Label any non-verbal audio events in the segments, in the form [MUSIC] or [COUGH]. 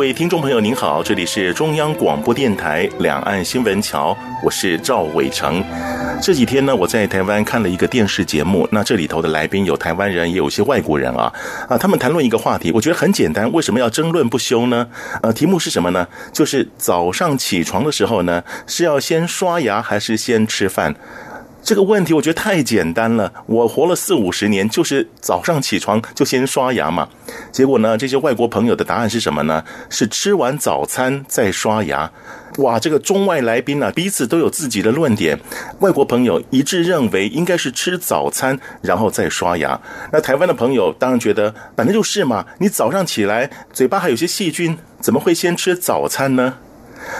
各位听众朋友，您好，这里是中央广播电台两岸新闻桥，我是赵伟成。这几天呢，我在台湾看了一个电视节目，那这里头的来宾有台湾人，也有些外国人啊啊，他们谈论一个话题，我觉得很简单，为什么要争论不休呢？呃，题目是什么呢？就是早上起床的时候呢，是要先刷牙还是先吃饭？这个问题我觉得太简单了。我活了四五十年，就是早上起床就先刷牙嘛。结果呢，这些外国朋友的答案是什么呢？是吃完早餐再刷牙。哇，这个中外来宾啊，彼此都有自己的论点。外国朋友一致认为应该是吃早餐然后再刷牙。那台湾的朋友当然觉得，反正就是嘛，你早上起来嘴巴还有些细菌，怎么会先吃早餐呢？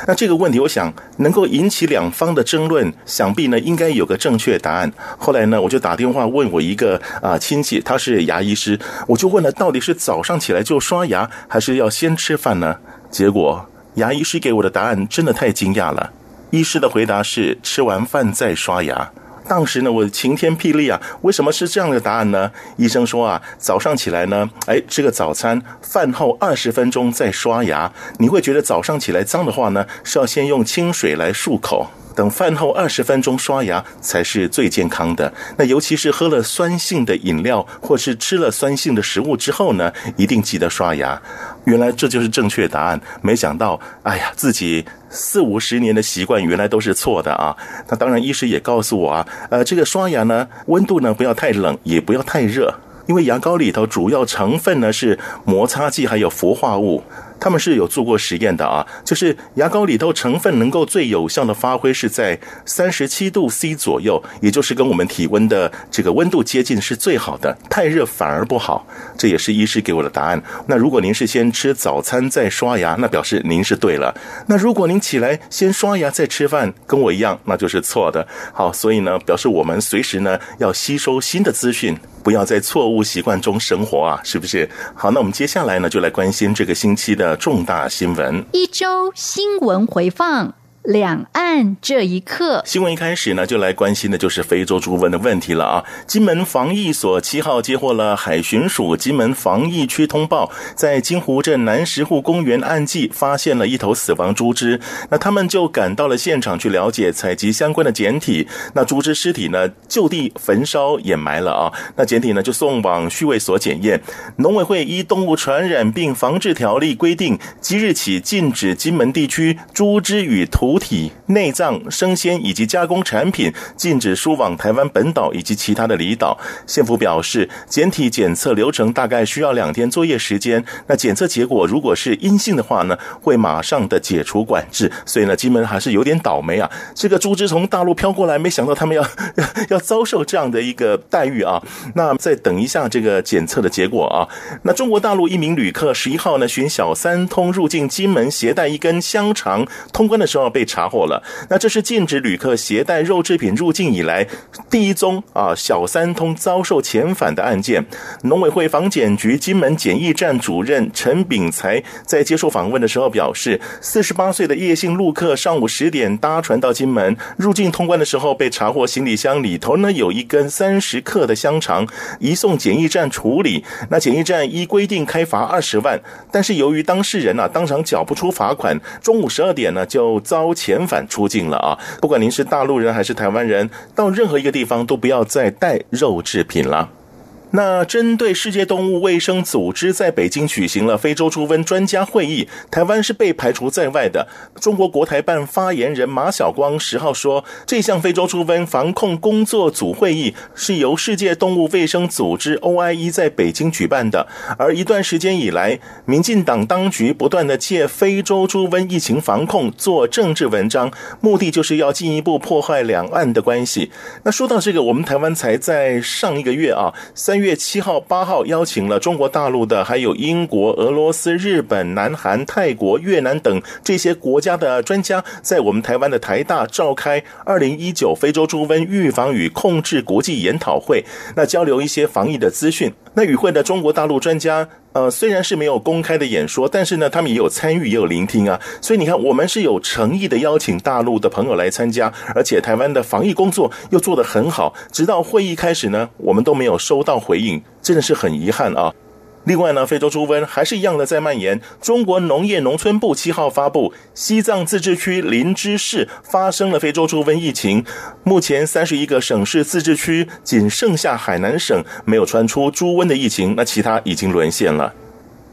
那这个问题，我想能够引起两方的争论，想必呢应该有个正确答案。后来呢，我就打电话问我一个啊亲戚，他是牙医师，我就问了，到底是早上起来就刷牙，还是要先吃饭呢？结果牙医师给我的答案真的太惊讶了。医师的回答是吃完饭再刷牙。当时呢，我晴天霹雳啊！为什么是这样的答案呢？医生说啊，早上起来呢，哎，吃个早餐，饭后二十分钟再刷牙。你会觉得早上起来脏的话呢，是要先用清水来漱口。等饭后二十分钟刷牙才是最健康的。那尤其是喝了酸性的饮料或是吃了酸性的食物之后呢，一定记得刷牙。原来这就是正确答案。没想到，哎呀，自己四五十年的习惯原来都是错的啊！那当然，医师也告诉我啊，呃，这个刷牙呢，温度呢不要太冷，也不要太热，因为牙膏里头主要成分呢是摩擦剂还有氟化物。他们是有做过实验的啊，就是牙膏里头成分能够最有效的发挥是在三十七度 C 左右，也就是跟我们体温的这个温度接近是最好的，太热反而不好。这也是医师给我的答案。那如果您是先吃早餐再刷牙，那表示您是对了。那如果您起来先刷牙再吃饭，跟我一样，那就是错的。好，所以呢，表示我们随时呢要吸收新的资讯，不要在错误习惯中生活啊，是不是？好，那我们接下来呢就来关心这个星期的。重大新闻，一周新闻回放。两岸这一刻，新闻一开始呢，就来关心的就是非洲猪瘟的问题了啊！金门防疫所七号接获了海巡署金门防疫区通报，在金湖镇南石户公园岸际发现了一头死亡猪只，那他们就赶到了现场去了解，采集相关的检体。那猪只尸体呢，就地焚烧掩埋了啊！那检体呢，就送往畜卫所检验。农委会依动物传染病防治条例规定，即日起禁止金门地区猪只与土母体、内脏、生鲜以及加工产品禁止输往台湾本岛以及其他的离岛。县府表示，检体检测流程大概需要两天作业时间。那检测结果如果是阴性的话呢，会马上的解除管制。所以呢，金门还是有点倒霉啊。这个猪只从大陆飘过来，没想到他们要 [LAUGHS] 要遭受这样的一个待遇啊。那再等一下这个检测的结果啊。那中国大陆一名旅客十一号呢，寻小三通入境金门，携带一根香肠，通关的时候被。被查获了，那这是禁止旅客携带肉制品入境以来第一宗啊小三通遭受遣返的案件。农委会防检局金门检疫站主任陈炳才在接受访问的时候表示，四十八岁的叶姓陆客上午十点搭船到金门入境通关的时候，被查获行李箱里头呢有一根三十克的香肠，移送检疫站处理。那检疫站依规定开罚二十万，但是由于当事人啊当场缴不出罚款，中午十二点呢就遭。遣返出境了啊！不管您是大陆人还是台湾人，到任何一个地方都不要再带肉制品了。那针对世界动物卫生组织在北京举行了非洲猪瘟专家会议，台湾是被排除在外的。中国国台办发言人马晓光十号说，这项非洲猪瘟防控工作组会议是由世界动物卫生组织 OIE 在北京举办的。而一段时间以来，民进党当局不断的借非洲猪瘟疫情防控做政治文章，目的就是要进一步破坏两岸的关系。那说到这个，我们台湾才在上一个月啊，三。月七号、八号邀请了中国大陆的，还有英国、俄罗斯、日本、南韩、泰国、越南等这些国家的专家，在我们台湾的台大召开二零一九非洲猪瘟预防与控制国际研讨会，那交流一些防疫的资讯。那与会的中国大陆专家，呃，虽然是没有公开的演说，但是呢，他们也有参与，也有聆听啊。所以你看，我们是有诚意的邀请大陆的朋友来参加，而且台湾的防疫工作又做得很好。直到会议开始呢，我们都没有收到回应，真的是很遗憾啊。另外呢，非洲猪瘟还是一样的在蔓延。中国农业农村部七号发布，西藏自治区林芝市发生了非洲猪瘟疫情。目前三十一个省市自治区，仅剩下海南省没有传出猪瘟的疫情，那其他已经沦陷了。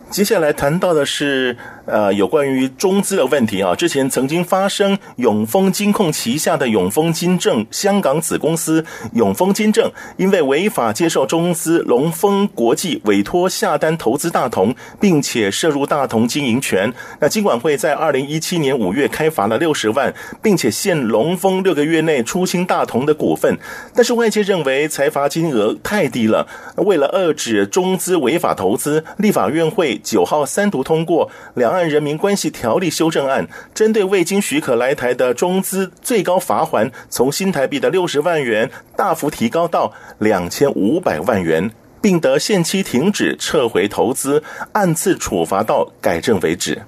接下来谈到的是，呃，有关于中资的问题啊。之前曾经发生永丰金控旗下的永丰金正香港子公司永丰金正，因为违法接受中资龙丰国际委托下单投资大同，并且涉入大同经营权。那金管会在二零一七年五月开罚了六十万，并且限龙丰六个月内出清大同的股份。但是外界认为财罚金额太低了。为了遏止中资违法投资，立法院会。九号三读通过《两按人民关系条例修正案》，针对未经许可来台的中资，最高罚锾从新台币的六十万元大幅提高到两千五百万元，并得限期停止撤回投资，按次处罚到改正为止。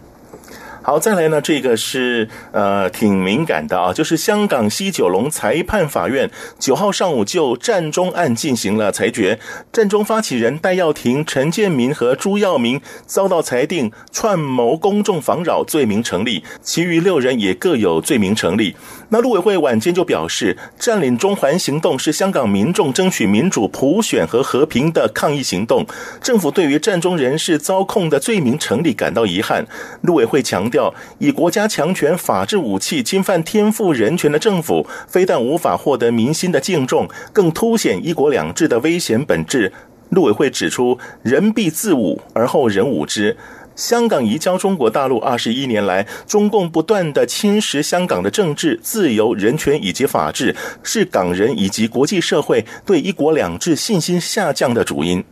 好，再来呢，这个是呃挺敏感的啊，就是香港西九龙裁判法院九号上午就占中案进行了裁决，占中发起人戴耀廷、陈建民和朱耀明遭到裁定串谋公众妨扰罪名成立，其余六人也各有罪名成立。那陆委会晚间就表示，占领中环行动是香港民众争取民主、普选和和平的抗议行动。政府对于占中人士遭控的罪名成立感到遗憾。陆委会强调，以国家强权、法治武器侵犯天赋人权的政府，非但无法获得民心的敬重，更凸显一国两制的危险本质。陆委会指出，人必自侮，而后人侮之。香港移交中国大陆二十一年来，中共不断的侵蚀香港的政治自由、人权以及法治，是港人以及国际社会对一国两制信心下降的主因。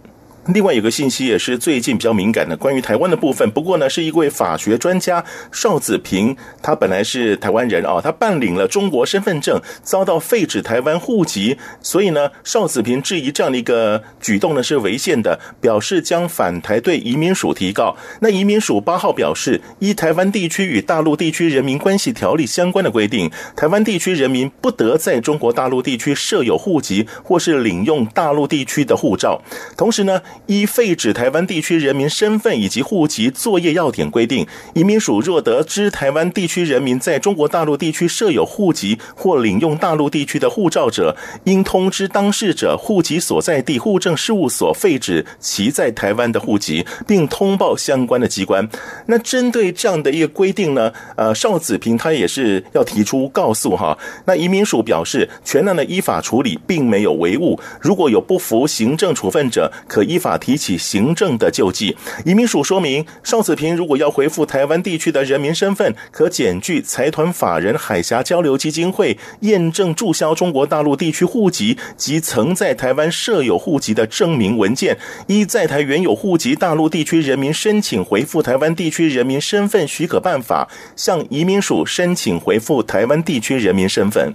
另外有个信息也是最近比较敏感的，关于台湾的部分。不过呢，是一位法学专家邵子平，他本来是台湾人啊，他办理了中国身份证，遭到废止台湾户籍，所以呢，邵子平质疑这样的一个举动呢是违宪的，表示将反台对移民署提告。那移民署八号表示，依台湾地区与大陆地区人民关系条例相关的规定，台湾地区人民不得在中国大陆地区设有户籍或是领用大陆地区的护照。同时呢，依废止台湾地区人民身份以及户籍作业要点规定，移民署若得知台湾地区人民在中国大陆地区设有户籍或领用大陆地区的护照者，应通知当事者户籍所在地户政事务所废止其在台湾的户籍，并通报相关的机关。那针对这样的一个规定呢，呃，邵子平他也是要提出告诉哈。那移民署表示，全案的依法处理并没有违误，如果有不服行政处分者，可依法。法提起行政的救济。移民署说明，邵子平如果要回复台湾地区的人民身份，可检具财团法人海峡交流基金会验证注销中国大陆地区户籍及曾在台湾设有户籍的证明文件，依在台原有户籍大陆地区人民申请回复台湾地区人民身份许可办法，向移民署申请回复台湾地区人民身份。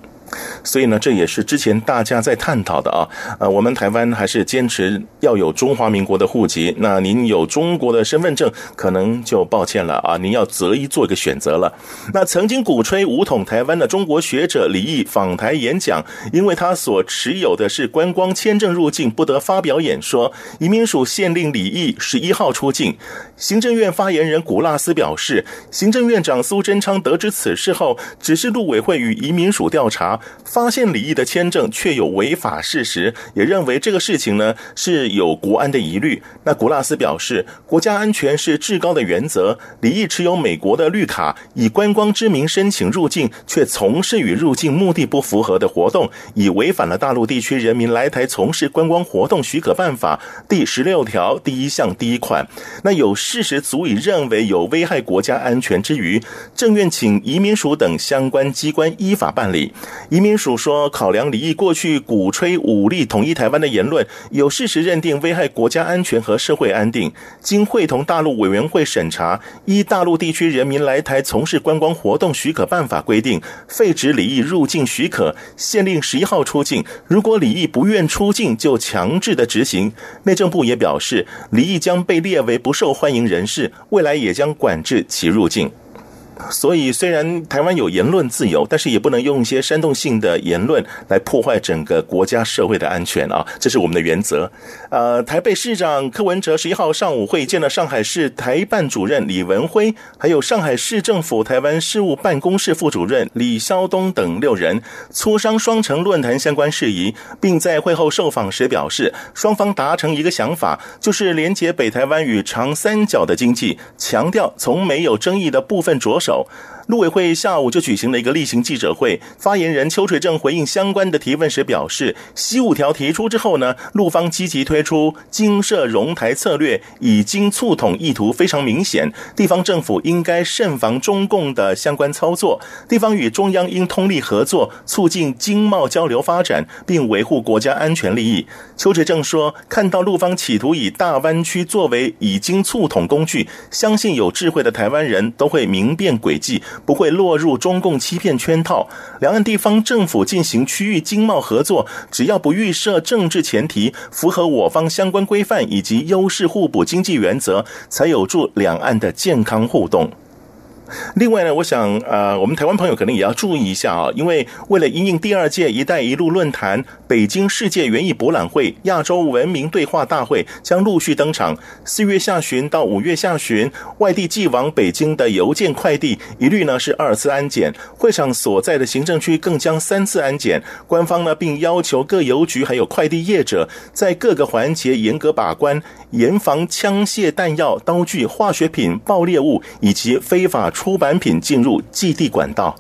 所以呢，这也是之前大家在探讨的啊。呃，我们台湾还是坚持要有中华民国的户籍。那您有中国的身份证，可能就抱歉了啊，您要择一做一个选择了。那曾经鼓吹武统台湾的中国学者李毅访台演讲，因为他所持有的是观光签证入境，不得发表演说。移民署限令李毅十一号出境。行政院发言人古纳斯表示，行政院长苏贞昌得知此事后，指示陆委会与移民署调查。发现李毅的签证确有违法事实，也认为这个事情呢是有国安的疑虑。那古拉斯表示，国家安全是至高的原则。李毅持有美国的绿卡，以观光之名申请入境，却从事与入境目的不符合的活动，已违反了大陆地区人民来台从事观光活动许可办法第十六条第一项第一款。那有事实足以认为有危害国家安全之余，正愿请移民署等相关机关依法办理。移民署说，考量李毅过去鼓吹武力统一台湾的言论，有事实认定危害国家安全和社会安定，经会同大陆委员会审查，依大陆地区人民来台从事观光活动许可办法规定，废止李毅入境许可，限令十一号出境。如果李毅不愿出境，就强制的执行。内政部也表示，李毅将被列为不受欢迎人士，未来也将管制其入境。所以，虽然台湾有言论自由，但是也不能用一些煽动性的言论来破坏整个国家社会的安全啊！这是我们的原则。呃，台北市长柯文哲十一号上午会见了上海市台办主任李文辉，还有上海市政府台湾事务办公室副主任李肖东等六人，磋商双城论坛相关事宜，并在会后受访时表示，双方达成一个想法，就是连接北台湾与长三角的经济，强调从没有争议的部分着手。So 陆委会下午就举行了一个例行记者会，发言人邱垂正回应相关的提问时表示，西五条提出之后呢，陆方积极推出经涉融台策略，以经促统意图非常明显，地方政府应该慎防中共的相关操作，地方与中央应通力合作，促进经贸交流发展，并维护国家安全利益。邱垂正说，看到陆方企图以大湾区作为以经促统工具，相信有智慧的台湾人都会明辨。诡计不会落入中共欺骗圈套。两岸地方政府进行区域经贸合作，只要不预设政治前提，符合我方相关规范以及优势互补经济原则，才有助两岸的健康互动。另外呢，我想，呃，我们台湾朋友可能也要注意一下啊，因为为了因应第二届“一带一路”论坛，北京世界园艺博览会亚洲文明对话大会将陆续登场。四月下旬到五月下旬，外地寄往北京的邮件快递一律呢是二次安检，会场所在的行政区更将三次安检。官方呢并要求各邮局还有快递业者在各个环节严格把关，严防枪械弹药、刀具、化学品、爆裂物以及非法出出版品进入寄递管道，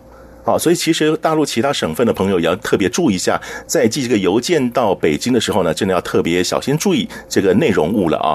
好，所以其实大陆其他省份的朋友也要特别注意一下，在寄这个邮件到北京的时候呢，真的要特别小心注意这个内容物了啊。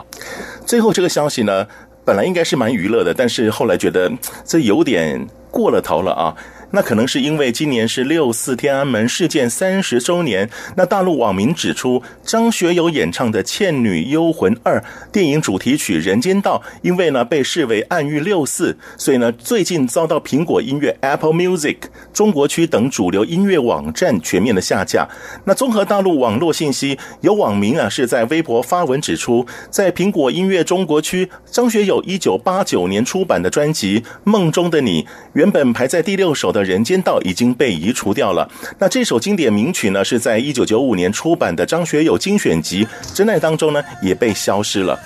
最后这个消息呢，本来应该是蛮娱乐的，但是后来觉得这有点过了头了啊。那可能是因为今年是六四天安门事件三十周年。那大陆网民指出，张学友演唱的《倩女幽魂二》电影主题曲《人间道》，因为呢被视为暗喻六四，所以呢最近遭到苹果音乐 Apple Music 中国区等主流音乐网站全面的下架。那综合大陆网络信息，有网民啊是在微博发文指出，在苹果音乐中国区，张学友一九八九年出版的专辑《梦中的你》原本排在第六首的。的人间道已经被移除掉了。那这首经典名曲呢，是在一九九五年出版的张学友精选集《真爱》当中呢，也被消失了。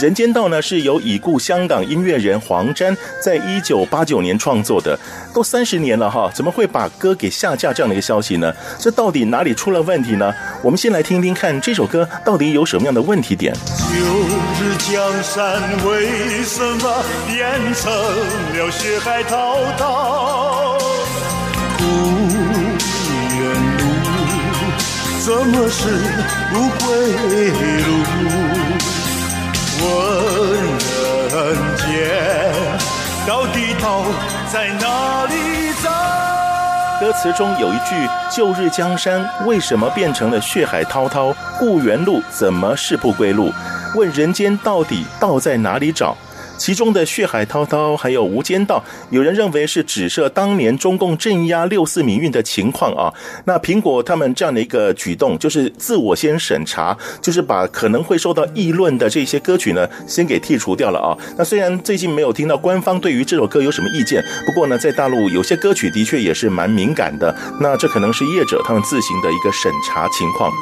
人间道呢，是由已故香港音乐人黄沾在一九八九年创作的，都三十年了哈，怎么会把歌给下架这样的一个消息呢？这到底哪里出了问题呢？我们先来听听看这首歌到底有什么样的问题点。旧日江山为什么变成了血海滔滔？什么是不归路？问人间，到底道在哪里找？歌词中有一句“旧日江山为什么变成了血海滔滔？故园路怎么是不归路？问人间到底道在哪里找？”其中的血海滔滔，还有无间道，有人认为是指涉当年中共镇压六四民运的情况啊。那苹果他们这样的一个举动，就是自我先审查，就是把可能会受到议论的这些歌曲呢，先给剔除掉了啊。那虽然最近没有听到官方对于这首歌有什么意见，不过呢，在大陆有些歌曲的确也是蛮敏感的。那这可能是业者他们自行的一个审查情况。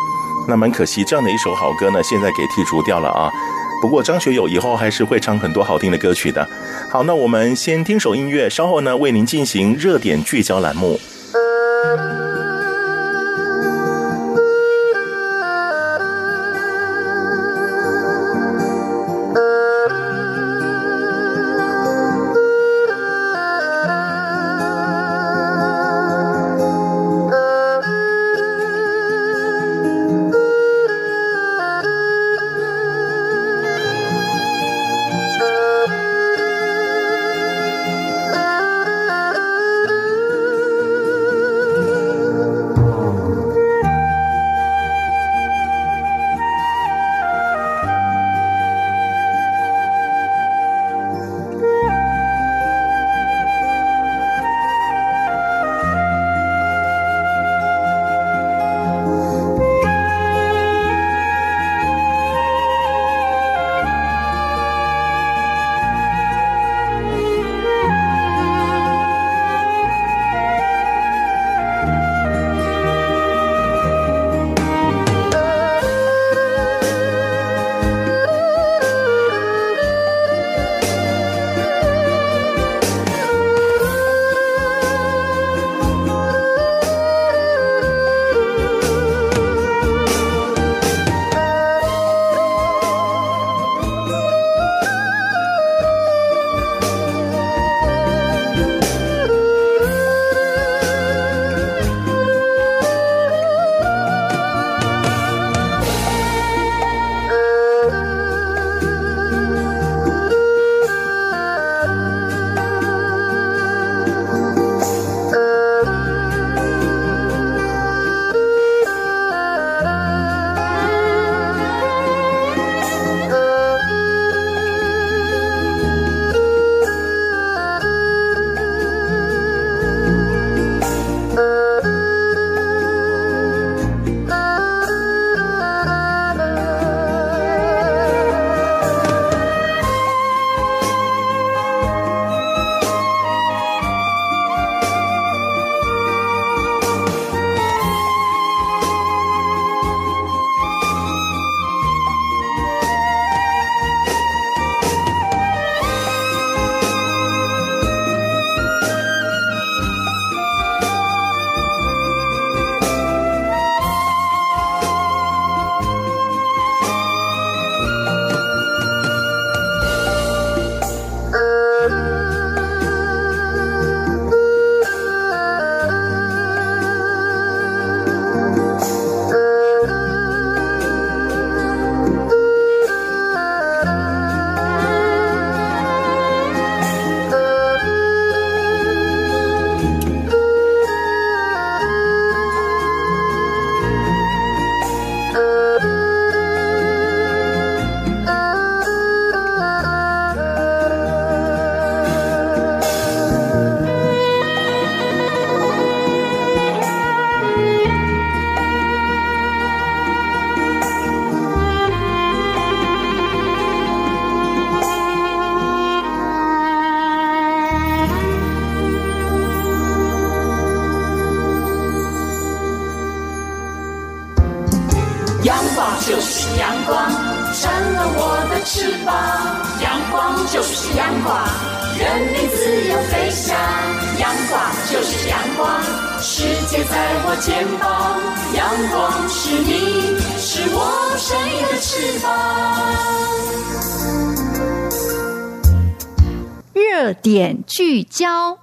那蛮可惜，这样的一首好歌呢，现在给剔除掉了啊。不过张学友以后还是会唱很多好听的歌曲的。好，那我们先听首音乐，稍后呢为您进行热点聚焦栏目。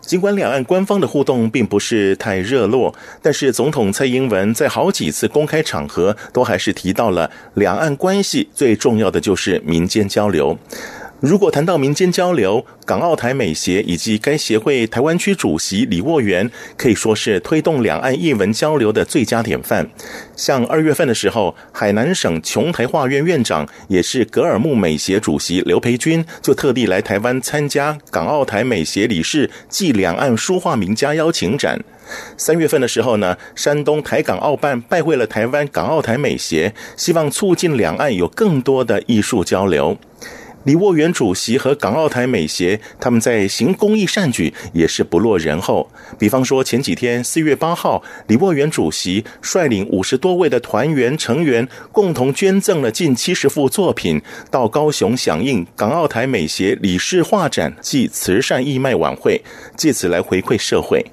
尽管两岸官方的互动并不是太热络，但是总统蔡英文在好几次公开场合都还是提到了两岸关系最重要的就是民间交流。如果谈到民间交流，港澳台美协以及该协会台湾区主席李沃源可以说是推动两岸艺文交流的最佳典范。像二月份的时候，海南省琼台画院院长也是格尔木美协主席刘培军就特地来台湾参加港澳台美协理事暨两岸书画名家邀请展。三月份的时候呢，山东台港澳办拜会了台湾港澳台美协，希望促进两岸有更多的艺术交流。李沃元主席和港澳台美协，他们在行公益善举也是不落人后。比方说，前几天四月八号，李沃元主席率领五十多位的团员成员，共同捐赠了近七十幅作品到高雄响应港澳台美协理事画展暨慈善义卖晚会，借此来回馈社会。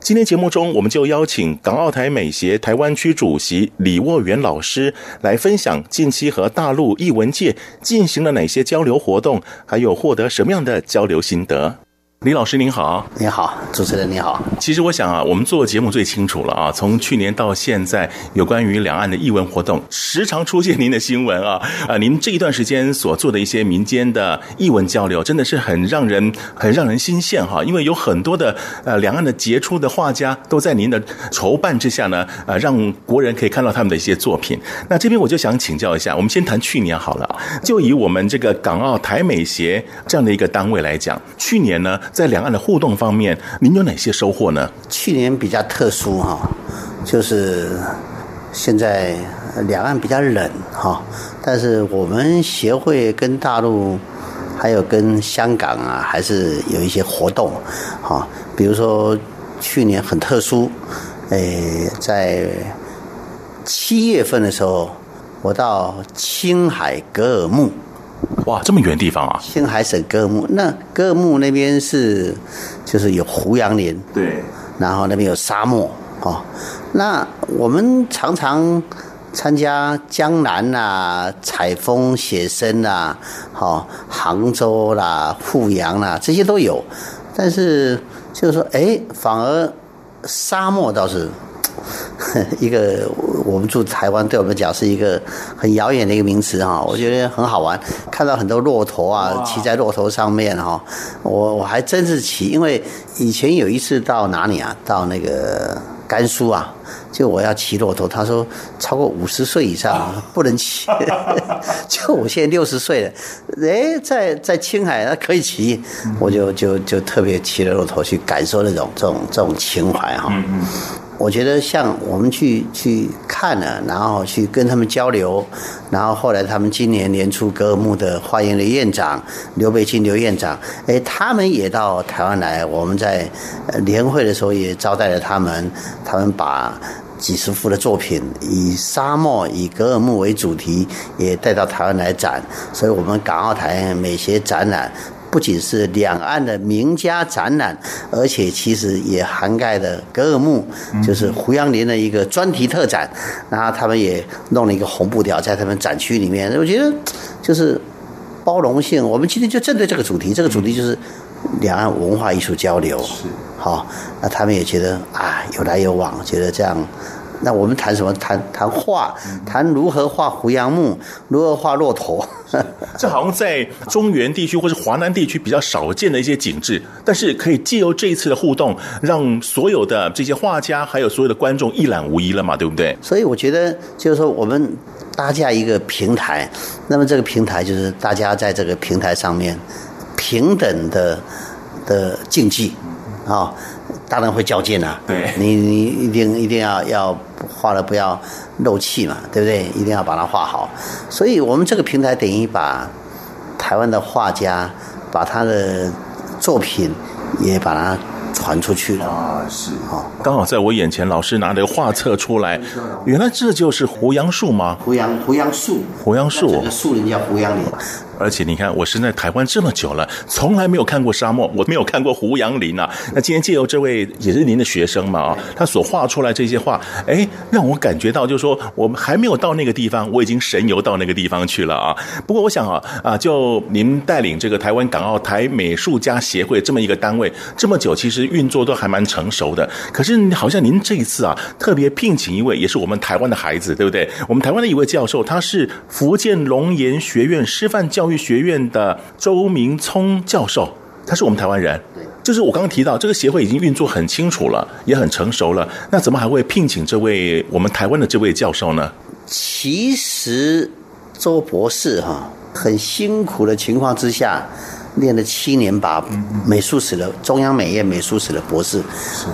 今天节目中，我们就邀请港澳台美协台湾区主席李沃元老师来分享近期和大陆艺文界进行了哪些交流活动，还有获得什么样的交流心得。李老师您好，您好，主持人您好。其实我想啊，我们做节目最清楚了啊。从去年到现在，有关于两岸的译文活动，时常出现您的新闻啊。啊，您这一段时间所做的一些民间的译文交流，真的是很让人很让人心羡哈。因为有很多的呃两岸的杰出的画家都在您的筹办之下呢，呃，让国人可以看到他们的一些作品。那这边我就想请教一下，我们先谈去年好了。就以我们这个港澳台美协这样的一个单位来讲，去年呢。在两岸的互动方面，您有哪些收获呢？去年比较特殊哈，就是现在两岸比较冷哈，但是我们协会跟大陆还有跟香港啊，还是有一些活动哈。比如说去年很特殊，诶，在七月份的时候，我到青海格尔木。哇，这么远地方啊！青海省格尔木，那格尔木那边是就是有胡杨林，对，然后那边有沙漠哦。那我们常常参加江南啦、采风写生啦、好杭州啦、富阳啦这些都有，但是就是说，哎，反而沙漠倒是。[LAUGHS] 一个我们住台湾，对我们讲是一个很遥远的一个名词哈，我觉得很好玩，看到很多骆驼啊，骑在骆驼上面哈，我我还真是骑，因为以前有一次到哪里啊，到那个甘肃啊，就我要骑骆驼，他说超过五十岁以上不能骑，[LAUGHS] 就我现在六十岁了，哎，在在青海那可以骑，我就就就特别骑了骆驼去感受那种这种这种情怀哈。我觉得像我们去去看了，然后去跟他们交流，然后后来他们今年年初格尔木的画院的院长刘培钧刘院长，哎，他们也到台湾来，我们在年会的时候也招待了他们，他们把几十幅的作品以沙漠以格尔木为主题也带到台湾来展，所以我们港澳台美协展览。不仅是两岸的名家展览，而且其实也涵盖了格尔木，就是胡杨林的一个专题特展。然后他们也弄了一个红布条在他们展区里面。我觉得就是包容性。我们今天就针对这个主题，这个主题就是两岸文化艺术交流。是，好，那他们也觉得啊有来有往，觉得这样。那我们谈什么？谈谈画，谈如何画胡杨木，如何画骆驼。[LAUGHS] 这好像在中原地区或是华南地区比较少见的一些景致，但是可以借由这一次的互动，让所有的这些画家还有所有的观众一览无遗了嘛，对不对？所以我觉得就是说，我们搭架一个平台，那么这个平台就是大家在这个平台上面平等的的竞技啊。哦当然会较劲啊！对，你你一定一定要要画的不要漏气嘛，对不对？一定要把它画好。所以我们这个平台等于把台湾的画家把他的作品也把它传出去了啊！是啊，刚好在我眼前，老师拿着画册出来，原来这就是胡杨树吗？胡杨胡杨树，胡杨树，这个树林叫胡杨林。而且你看，我生在台湾这么久了，从来没有看过沙漠，我没有看过胡杨林啊。那今天借由这位也是您的学生嘛啊，他所画出来这些画，哎，让我感觉到就是说，我们还没有到那个地方，我已经神游到那个地方去了啊。不过我想啊啊，就您带领这个台湾港澳台美术家协会这么一个单位这么久，其实运作都还蛮成熟的。可是好像您这一次啊，特别聘请一位也是我们台湾的孩子，对不对？我们台湾的一位教授，他是福建龙岩学院师范教育学院的周明聪教授，他是我们台湾人。对，就是我刚刚提到，这个协会已经运作很清楚了，也很成熟了。那怎么还会聘请这位我们台湾的这位教授呢？其实周博士哈，很辛苦的情况之下，练了七年，把美术史的中央美院美术史的博士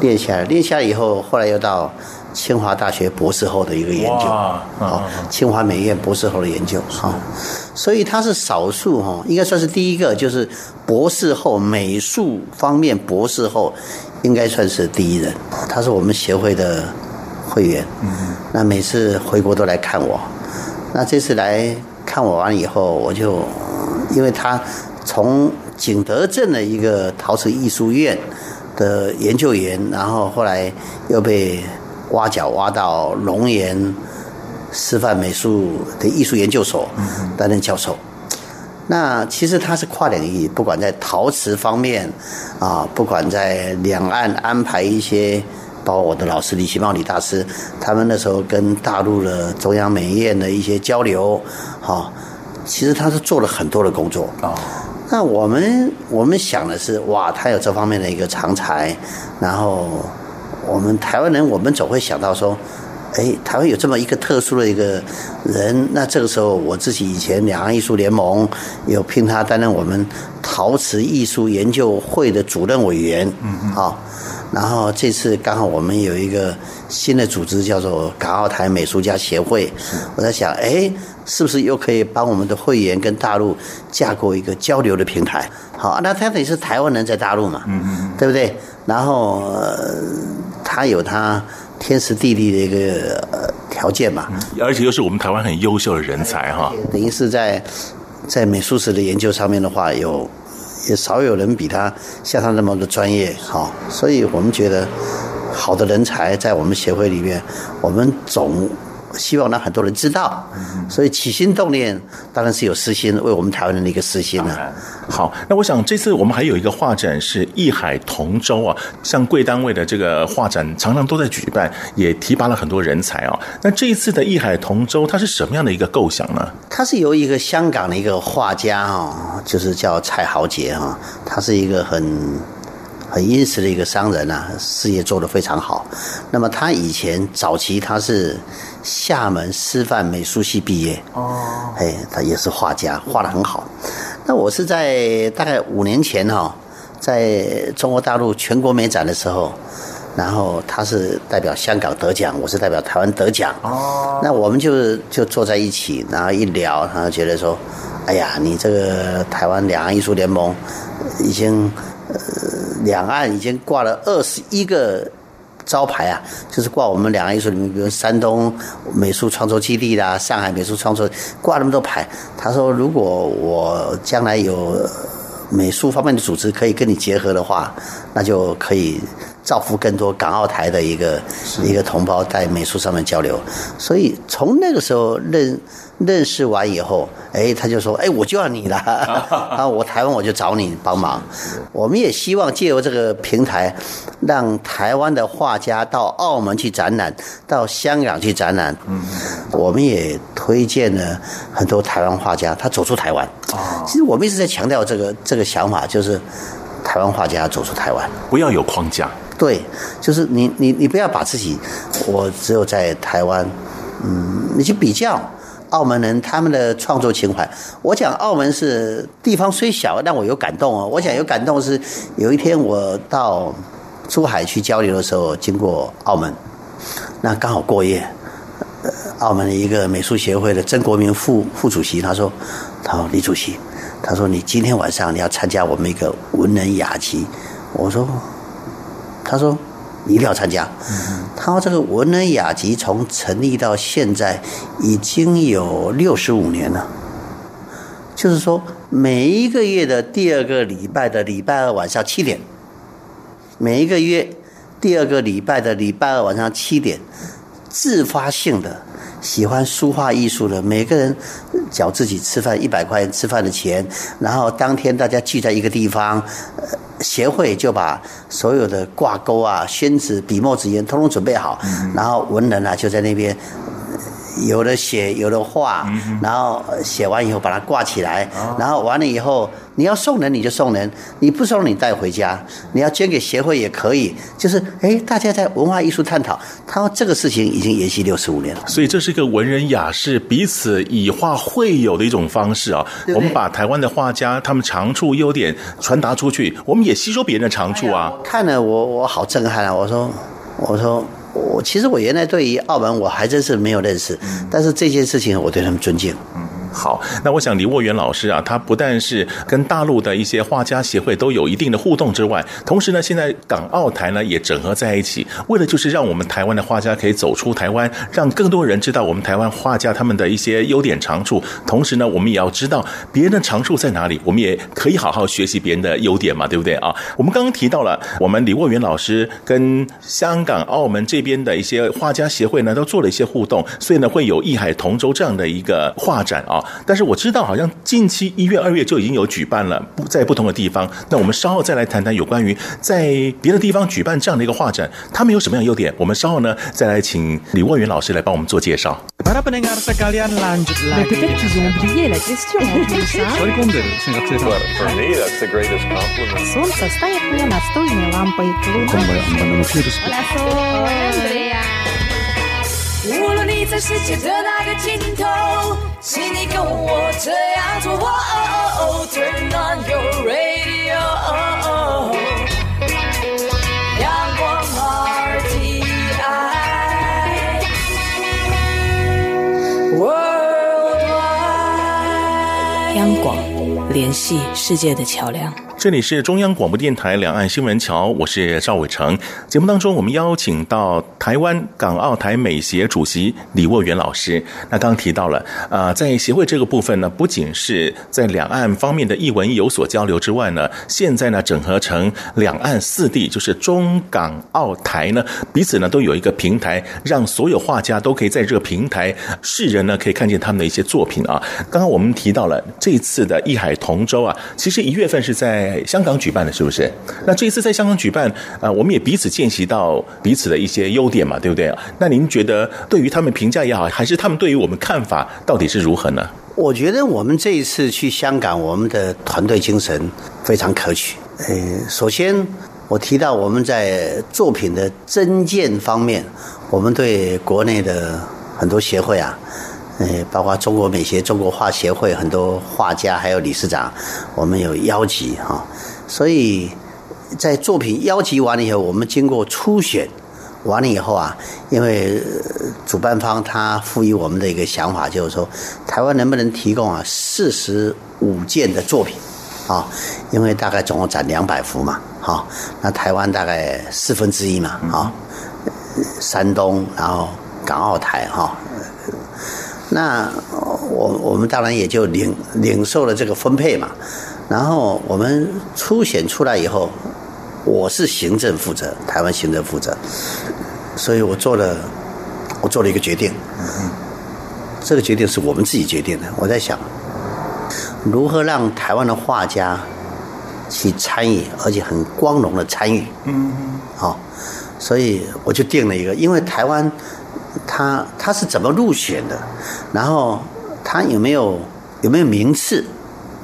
练下来，练下来以后，后来又到。清华大学博士后的一个研究，好，清华美院博士后的研究，好，所以他是少数哈，应该算是第一个，就是博士后美术方面博士后，应该算是第一人。他是我们协会的会员，那每次回国都来看我，那这次来看我完以后，我就因为他从景德镇的一个陶瓷艺术院的研究员，然后后来又被。挖角挖到龙岩师范美术的艺术研究所担任教授。那其实他是跨领域，不管在陶瓷方面啊，不管在两岸安排一些，包括我的老师李奇茂李大师，他们那时候跟大陆的中央美院的一些交流，哈，其实他是做了很多的工作啊。那我们我们想的是，哇，他有这方面的一个长才，然后。我们台湾人，我们总会想到说，哎，台湾有这么一个特殊的一个人，那这个时候我自己以前两岸艺术联盟有聘他担任我们陶瓷艺术研究会的主任委员，嗯嗯，好，然后这次刚好我们有一个新的组织叫做港澳台美术家协会，我在想，哎，是不是又可以帮我们的会员跟大陆架构一个交流的平台？好，那他等于是台湾人在大陆嘛，嗯嗯，对不对？然后。呃他有他天时地利的一个条件嘛，而且又是我们台湾很优秀的人才哈。等于是在在美术史的研究上面的话，有也少有人比他像他那么的专业哈。所以我们觉得好的人才在我们协会里面，我们总。希望让很多人知道，所以起心动念当然是有私心，为我们台湾人的一个私心了。好，那我想这次我们还有一个画展是艺海同舟啊，像贵单位的这个画展常常都在举办，也提拔了很多人才啊。那这一次的艺海同舟，它是什么样的一个构想呢？它是由一个香港的一个画家啊，就是叫蔡豪杰啊，他是一个很。很殷实的一个商人啊，事业做得非常好。那么他以前早期他是厦门师范美术系毕业哦，哎，他也是画家，画的很好。那我是在大概五年前哈，在中国大陆全国美展的时候，然后他是代表香港得奖，我是代表台湾得奖哦。那我们就就坐在一起，然后一聊，然后觉得说，哎呀，你这个台湾两岸艺术联盟已经呃。两岸已经挂了二十一个招牌啊，就是挂我们两岸艺术里面，比如山东美术创作基地啦，上海美术创作，挂那么多牌。他说，如果我将来有美术方面的组织可以跟你结合的话，那就可以造福更多港澳台的一个一个同胞在美术上面交流。所以从那个时候认。认识完以后，哎，他就说：“哎，我就要你了，[LAUGHS] 啊，我台湾我就找你帮忙。”我们也希望借由这个平台，让台湾的画家到澳门去展览，到香港去展览。嗯，我们也推荐了很多台湾画家，他走出台湾。其实我们一直在强调这个这个想法，就是台湾画家走出台湾，不要有框架。对，就是你你你不要把自己，我只有在台湾，嗯，你去比较。澳门人他们的创作情怀，我讲澳门是地方虽小，但我有感动哦。我想有感动是有一天我到珠海去交流的时候，经过澳门，那刚好过夜。呃，澳门的一个美术协会的曾国明副副主席他说：“他说李主席，他说你今天晚上你要参加我们一个文人雅集。”我说：“他说。”你一定要参加。他：“这个文人雅集从成立到现在已经有六十五年了。就是说每一个月的第二个礼拜的礼拜二晚上七点，每一个月第二个礼拜的礼拜二晚上七点，自发性的喜欢书画艺术的每个人缴自己吃饭一百块钱吃饭的钱，然后当天大家聚在一个地方，协会就把所有的挂钩啊、宣纸、笔墨纸砚通通准备好，然后文人啊就在那边。有的写，有的画，然后写完以后把它挂起来，然后完了以后，你要送人你就送人，你不送你带回家，你要捐给协会也可以。就是哎，大家在文化艺术探讨，他说这个事情已经延续六十五年了。所以这是一个文人雅士彼此以画会友的一种方式啊。对对，我们把台湾的画家他们长处优点传达出去，我们也吸收别人的长处啊。哎、看了我我好震撼啊！我说我说。我其实我原来对于澳门我还真是没有认识，但是这件事情我对他们尊敬。好，那我想李沃元老师啊，他不但是跟大陆的一些画家协会都有一定的互动之外，同时呢，现在港澳台呢也整合在一起，为了就是让我们台湾的画家可以走出台湾，让更多人知道我们台湾画家他们的一些优点长处。同时呢，我们也要知道别人的长处在哪里，我们也可以好好学习别人的优点嘛，对不对啊？我们刚刚提到了，我们李沃元老师跟香港、澳门这边的一些画家协会呢，都做了一些互动，所以呢，会有艺海同舟这样的一个画展啊。但是我知道，好像近期一月、二月就已经有举办了，不在不同的地方。那我们稍后再来谈谈有关于在别的地方举办这样的一个画展，他们有什么样的优点？我们稍后呢，再来请李沃云老师来帮我们做介绍。无论你在世界的哪个尽头，联系世界的桥梁。这里是中央广播电台两岸新闻桥，我是赵伟成。节目当中，我们邀请到台湾港澳台美协主席李沃元老师。那刚刚提到了，啊、在协会这个部分呢，不仅是在两岸方面的艺文有所交流之外呢，现在呢，整合成两岸四地，就是中港澳台呢，彼此呢都有一个平台，让所有画家都可以在这个平台，世人呢可以看见他们的一些作品啊。刚刚我们提到了这次的艺海同舟啊，其实一月份是在。香港举办的是不是？那这一次在香港举办，啊，我们也彼此见习到彼此的一些优点嘛，对不对？那您觉得对于他们评价也好，还是他们对于我们看法到底是如何呢？我觉得我们这一次去香港，我们的团队精神非常可取。呃，首先我提到我们在作品的增建方面，我们对国内的很多协会啊。呃，包括中国美协、中国画协会很多画家，还有理事长，我们有邀集哈。所以在作品邀集完了以后，我们经过初选完了以后啊，因为主办方他赋予我们的一个想法，就是说台湾能不能提供啊四十五件的作品啊？因为大概总共展两百幅嘛，好，那台湾大概四分之一嘛，啊，山东，然后港澳台哈。那我我们当然也就领领受了这个分配嘛，然后我们初选出来以后，我是行政负责，台湾行政负责，所以我做了我做了一个决定，这个决定是我们自己决定的。我在想，如何让台湾的画家去参与，而且很光荣的参与，嗯，好，所以我就定了一个，因为台湾。他他是怎么入选的？然后他有没有有没有名次？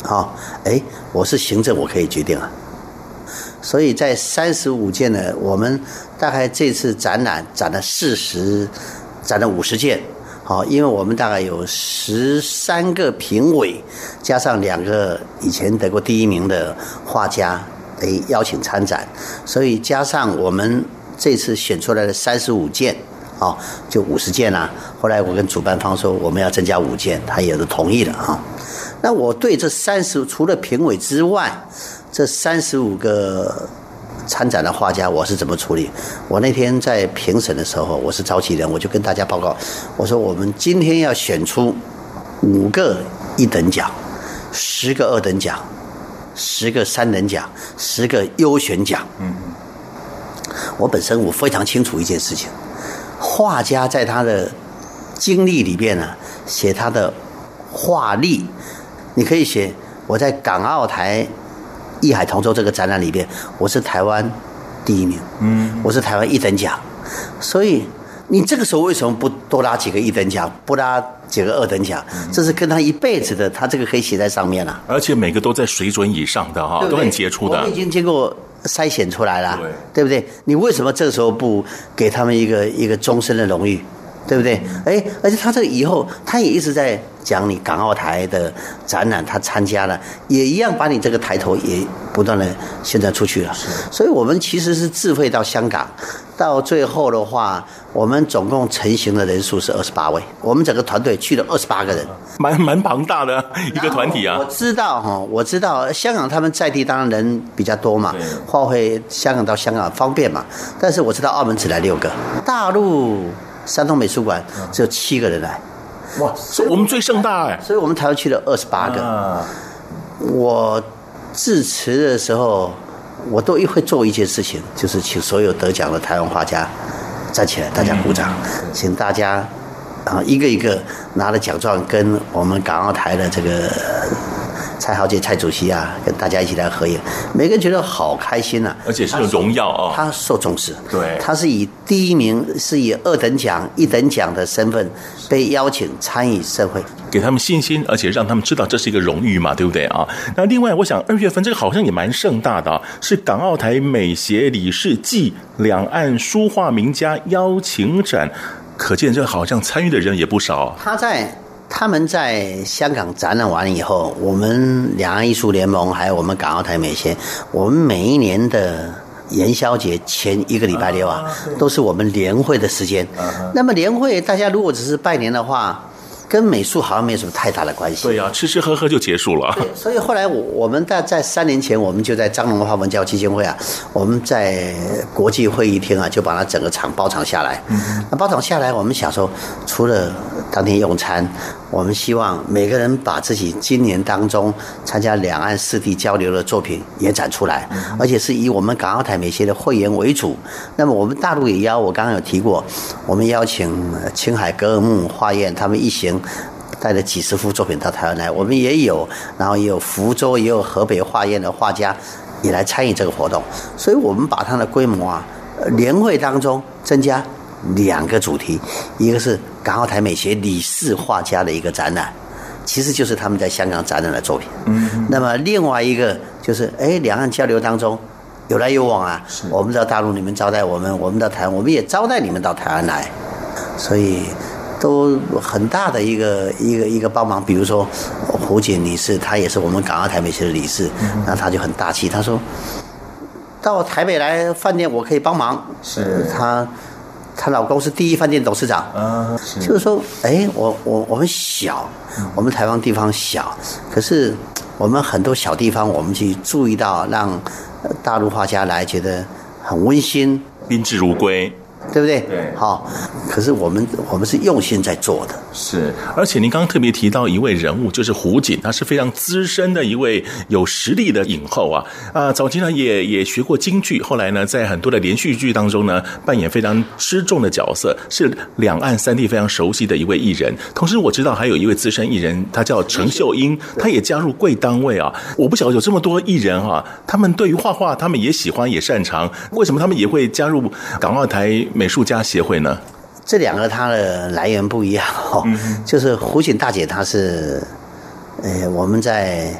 啊，哎，我是行政，我可以决定啊。所以在三十五件呢，我们大概这次展览展了四十，展了五十件。好，因为我们大概有十三个评委，加上两个以前得过第一名的画家，哎，邀请参展，所以加上我们这次选出来的三十五件。哦，就五十件啦。后来我跟主办方说，我们要增加五件，他也是同意了啊。那我对这三十，除了评委之外，这三十五个参展的画家，我是怎么处理？我那天在评审的时候，我是召集人，我就跟大家报告，我说我们今天要选出五个一等奖，十个二等奖，十个三等奖，十个优选奖。嗯，我本身我非常清楚一件事情，画家在他的经历里边呢，写他的画历，你可以写我在港澳台艺海同舟这个展览里边，我是台湾第一名。嗯，我是台湾一等奖，所以。你这个时候为什么不多拉几个一等奖，不拉几个二等奖？这是跟他一辈子的，他这个可以写在上面了。而且每个都在水准以上的哈，都很杰出的。我已经经过筛选出来了，对不对？你为什么这个时候不给他们一个一个终身的荣誉？对不对？哎，而且他这个以后，他也一直在讲你港澳台的展览，他参加了，也一样把你这个抬头也不断的宣传出去了。所以，我们其实是智慧到香港，到最后的话，我们总共成型的人数是二十八位，我们整个团队去了二十八个人，蛮蛮庞大的 [LAUGHS] 一个团体啊。我知道哈，我知道香港他们在地当然人比较多嘛，花卉香港到香港方便嘛，但是我知道澳门只来六个，大陆。山东美术馆只有七个人来，哇！所以我们最盛大哎，所以我们台湾去了二十八个。啊、我致辞的时候，我都会做一件事情，就是请所有得奖的台湾画家站起来，大家鼓掌，嗯、请大家啊一个一个拿了奖状，跟我们港澳台的这个。蔡豪杰蔡主席啊，跟大家一起来合影，每个人觉得好开心呐、啊，而且是荣耀啊，他受重视，对，他是以第一名，是以二等奖、一等奖的身份被邀请参与社会，给他们信心，而且让他们知道这是一个荣誉嘛，对不对啊？那另外，我想二月份这个好像也蛮盛大的啊，是港澳台美协理事暨两岸书画名家邀请展，可见这好像参与的人也不少。他在。他们在香港展览完以后，我们两岸艺术联盟还有我们港澳台美协，我们每一年的元宵节前一个礼拜六啊，都是我们年会的时间。那么年会大家如果只是拜年的话，跟美术好像没有什么太大的关系。对呀、啊，吃吃喝喝就结束了。所以后来我我们在在三年前，我们就在张荣华文教基金会啊，我们在国际会议厅啊，就把它整个场包场下来。那包场下来，我们想说，除了当天用餐，我们希望每个人把自己今年当中参加两岸四地交流的作品也展出来，而且是以我们港澳台美协的会员为主。那么我们大陆也邀，我刚刚有提过，我们邀请青海格尔木画院他们一行。带了几十幅作品到台湾来，我们也有，然后也有福州，也有河北画院的画家也来参与这个活动，所以我们把它的规模啊，年会当中增加两个主题，一个是港澳台美协理事画家的一个展览，其实就是他们在香港展览的作品。嗯，那么另外一个就是，哎，两岸交流当中有来有往啊，我们到大陆你们招待我们，我们到台湾我们也招待你们到台湾来，所以。都很大的一个一个一个帮忙，比如说胡锦女士，她也是我们港澳台美协的理事，那她就很大气，她说到台北来饭店我可以帮忙，是。她她老公是第一饭店董事长，啊，就是说，哎，我我我们小，我们台湾地方小，可是我们很多小地方，我们去注意到，让大陆画家来觉得很温馨，宾至如归。对不对？对，好。可是我们我们是用心在做的。是，而且您刚刚特别提到一位人物，就是胡锦，他是非常资深的一位有实力的影后啊。啊，早期呢也也学过京剧，后来呢在很多的连续剧当中呢扮演非常吃重的角色，是两岸三地非常熟悉的一位艺人。同时我知道还有一位资深艺人，他叫陈秀英，他也加入贵单位啊。我不晓得有这么多艺人哈、啊，他们对于画画他们也喜欢也擅长，为什么他们也会加入港澳台美术家协会呢？这两个它的来源不一样哦，就是胡锦大姐她是，呃，我们在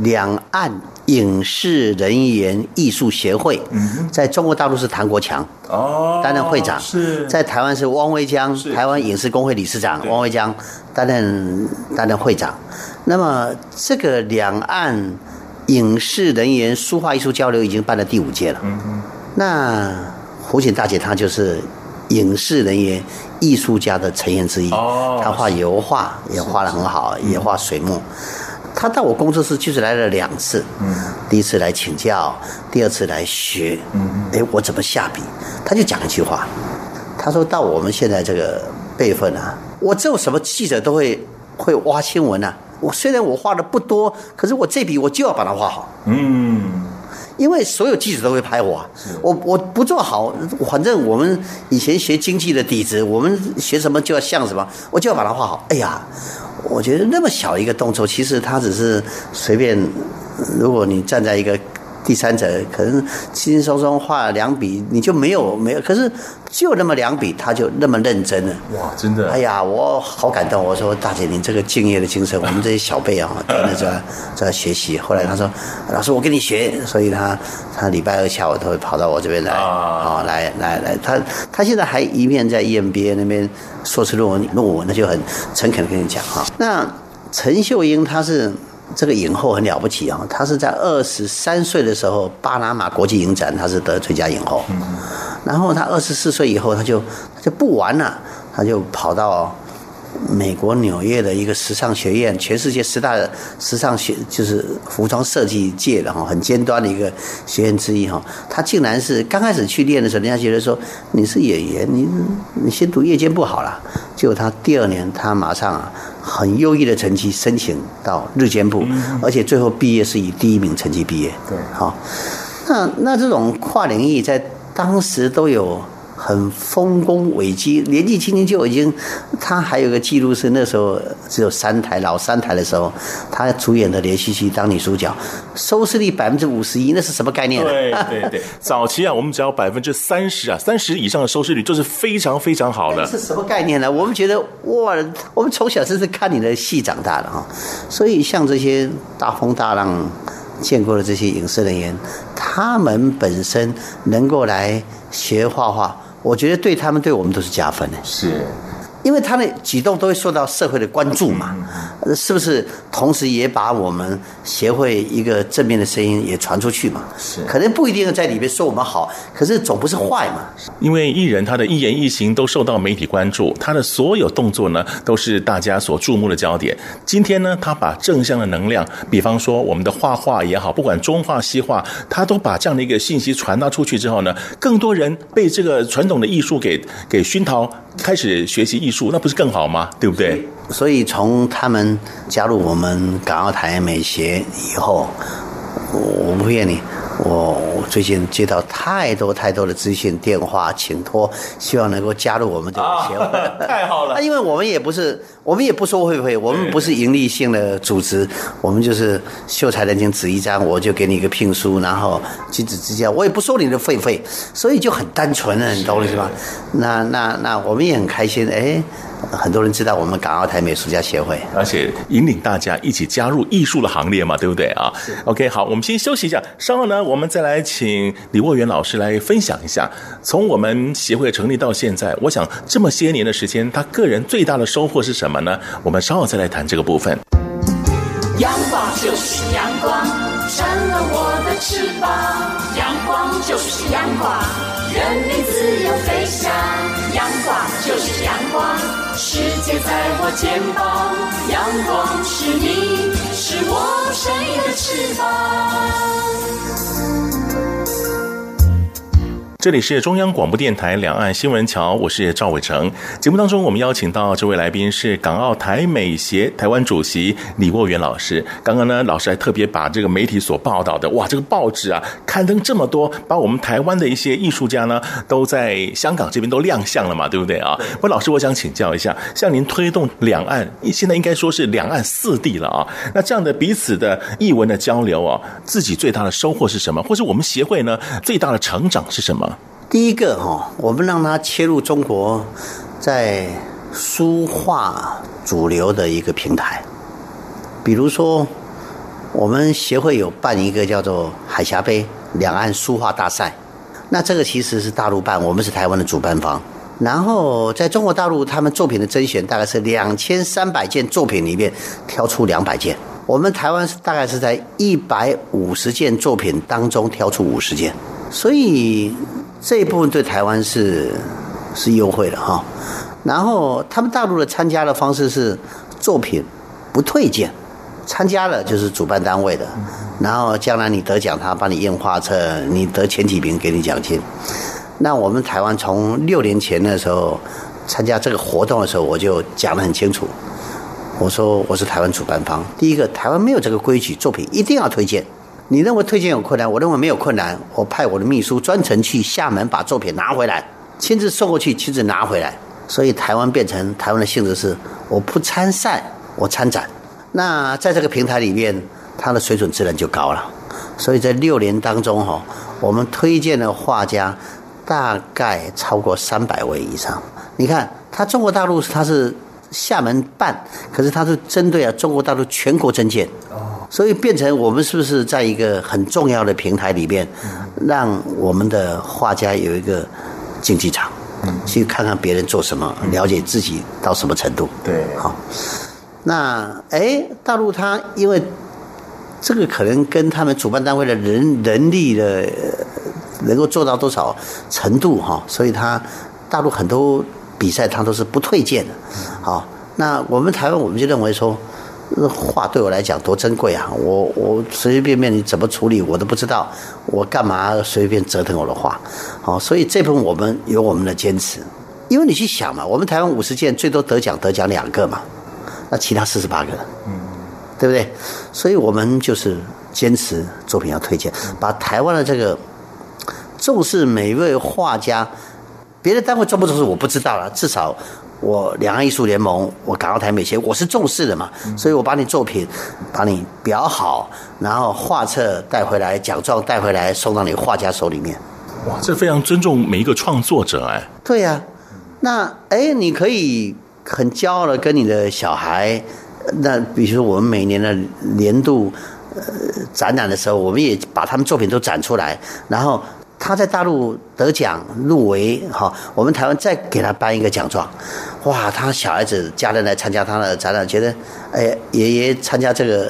两岸影视人员艺术协会，在中国大陆是谭国强哦担任会长，是。在台湾是汪威江，台湾影视工会理事长汪威江担任担任会长。那么这个两岸影视人员书画艺术交流已经办了第五届了，那胡锦大姐她就是。影视人员、艺术家的成员之一，她画油画也画得很好，也画水墨。她到我工作室就是来了两次，第一次来请教，第二次来学。哎，我怎么下笔？她就讲一句话，她说到我们现在这个辈分啊，我只有什么记者都会会挖新闻啊，我虽然我画的不多，可是我这笔我就要把它画好。嗯，因为所有记者都会拍我，我我不做好，反正我们以前学经济的底子，我们学什么就要像什么，我就要把它画好。哎呀，我觉得那么小一个动作，其实它只是随便，如果你站在一个。第三者可能轻轻松松画两笔，你就没有没有，可是就那么两笔，他就那么认真了。哇，真的！哎呀，我好感动。我说大姐，你这个敬业的精神，我们这些小辈啊，[LAUGHS] 真的在在学习。后来他说，老师，我跟你学。所以他他礼拜二下午都会跑到我这边来，啊，来来来，他他现在还一面在 EMBA 那边硕士论文论文，那就很诚恳的跟你讲哈。那陈秀英她是。这个影后很了不起啊！她是在二十三岁的时候，巴拿马国际影展，她是得最佳影后。然后她二十四岁以后，她就她就不玩了，她就跑到美国纽约的一个时尚学院，全世界十大时尚学就是服装设计界的哈很尖端的一个学院之一哈。他竟然是刚开始去练的时候，人家觉得说你是演员，你你先读夜间部好了。结果他第二年，他马上啊。很优异的成绩申请到日间部，而且最后毕业是以第一名成绩毕业。对，好，那那这种跨领域在当时都有。很丰功伟绩，年纪轻轻就已经，他还有个记录是那时候只有三台老三台的时候，他主演的连续剧当女主角，收视率百分之五十一，那是什么概念？对对对，[LAUGHS] 早期啊，我们只要百分之三十啊，三十以上的收视率就是非常非常好的。是什么概念呢？我们觉得哇，我们从小就是看你的戏长大的哈，所以像这些大风大浪见过的这些影视人员，他们本身能够来学画画。我觉得对他们对我们都是加分的，是，因为他的举动都会受到社会的关注嘛，是不是？同时也把我们协会一个正面的声音也传出去嘛，是，可能不一定在里面说我们好，可是总不是坏嘛。因为艺人他的一言一行都受到媒体关注，他的所有动作呢都是大家所注目的焦点。今天呢，他把正向的能量，比方说我们的画画也好，不管中画西画，他都把这样的一个信息传达出去之后呢，更多人被这个传统。的艺术给给熏陶，开始学习艺术，那不是更好吗？对不对？所以从他们加入我们港澳台美协以后，我不骗你。我最近接到太多太多的咨询电话，请托，希望能够加入我们这个协会。啊，[LAUGHS] 太好了。那因为我们也不是，我们也不收会费，我们不是盈利性的组织，我们就是秀才人情纸一张，我就给你一个聘书，然后君子之交，我也不收你的会费，所以就很单纯了，你懂了是吧？那那那我们也很开心，哎。很多人知道我们港澳台美术家协会，而且引领大家一起加入艺术的行列嘛，对不对啊？OK，好，我们先休息一下，稍后呢，我们再来请李沃元老师来分享一下，从我们协会成立到现在，我想这么些年的时间，他个人最大的收获是什么呢？我们稍后再来谈这个部分。阳光就是阳光，闪了我的翅膀，阳光就是阳光，人民自由飞翔，阳光就是阳光。世界在我肩膀，阳光是你，是我生命的翅膀。这里是中央广播电台两岸新闻桥，我是赵伟成。节目当中，我们邀请到这位来宾是港澳台美协台湾主席李沃元老师。刚刚呢，老师还特别把这个媒体所报道的，哇，这个报纸啊刊登这么多，把我们台湾的一些艺术家呢都在香港这边都亮相了嘛，对不对啊？不，老师，我想请教一下，像您推动两岸，现在应该说是两岸四地了啊，那这样的彼此的艺文的交流啊，自己最大的收获是什么？或者我们协会呢最大的成长是什么？第一个哈，我们让他切入中国在书画主流的一个平台，比如说，我们协会有办一个叫做海峡杯两岸书画大赛，那这个其实是大陆办，我们是台湾的主办方。然后在中国大陆，他们作品的甄选大概是两千三百件作品里面挑出两百件，我们台湾是大概是在一百五十件作品当中挑出五十件，所以。这一部分对台湾是是优惠的哈，然后他们大陆的参加的方式是作品不退件，参加了就是主办单位的，然后将来你得奖，他帮你印画册，你得前几名给你奖金。那我们台湾从六年前的时候参加这个活动的时候，我就讲得很清楚，我说我是台湾主办方，第一个台湾没有这个规矩，作品一定要推荐。你认为推荐有困难，我认为没有困难，我派我的秘书专程去厦门把作品拿回来，亲自送过去，亲自拿回来。所以台湾变成台湾的性质是，我不参赛，我参展。那在这个平台里面，它的水准自然就高了。所以在六年当中哈，我们推荐的画家大概超过三百位以上。你看，他中国大陆他是厦门办，可是它是针对啊中国大陆全国征件，所以变成我们是不是在一个很重要的平台里面，让我们的画家有一个竞技场，去看看别人做什么，了解自己到什么程度。对，好，那哎，大陆他因为这个可能跟他们主办单位的人人力的能够做到多少程度哈，所以他大陆很多。比赛他都是不推荐的，好，那我们台湾我们就认为说，画对我来讲多珍贵啊！我我随随便便你怎么处理我都不知道，我干嘛随便折腾我的画？好，所以这部分我们有我们的坚持，因为你去想嘛，我们台湾五十件最多得奖得奖两个嘛，那其他四十八个，嗯，对不对？所以我们就是坚持作品要推荐，把台湾的这个重视每一位画家。别的单位重不重视我不知道了，至少我两岸艺术联盟，我港澳台美协，我是重视的嘛，所以我把你作品，把你裱好，然后画册带回来，奖状带回来，送到你画家手里面。哇，这非常尊重每一个创作者哎。对呀、啊，那哎，你可以很骄傲的跟你的小孩，那比如说我们每年的年度呃展览的时候，我们也把他们作品都展出来，然后。他在大陆得奖入围，哈，我们台湾再给他颁一个奖状，哇，他小孩子家人来参加他的展览，觉得，哎，爷爷参加这个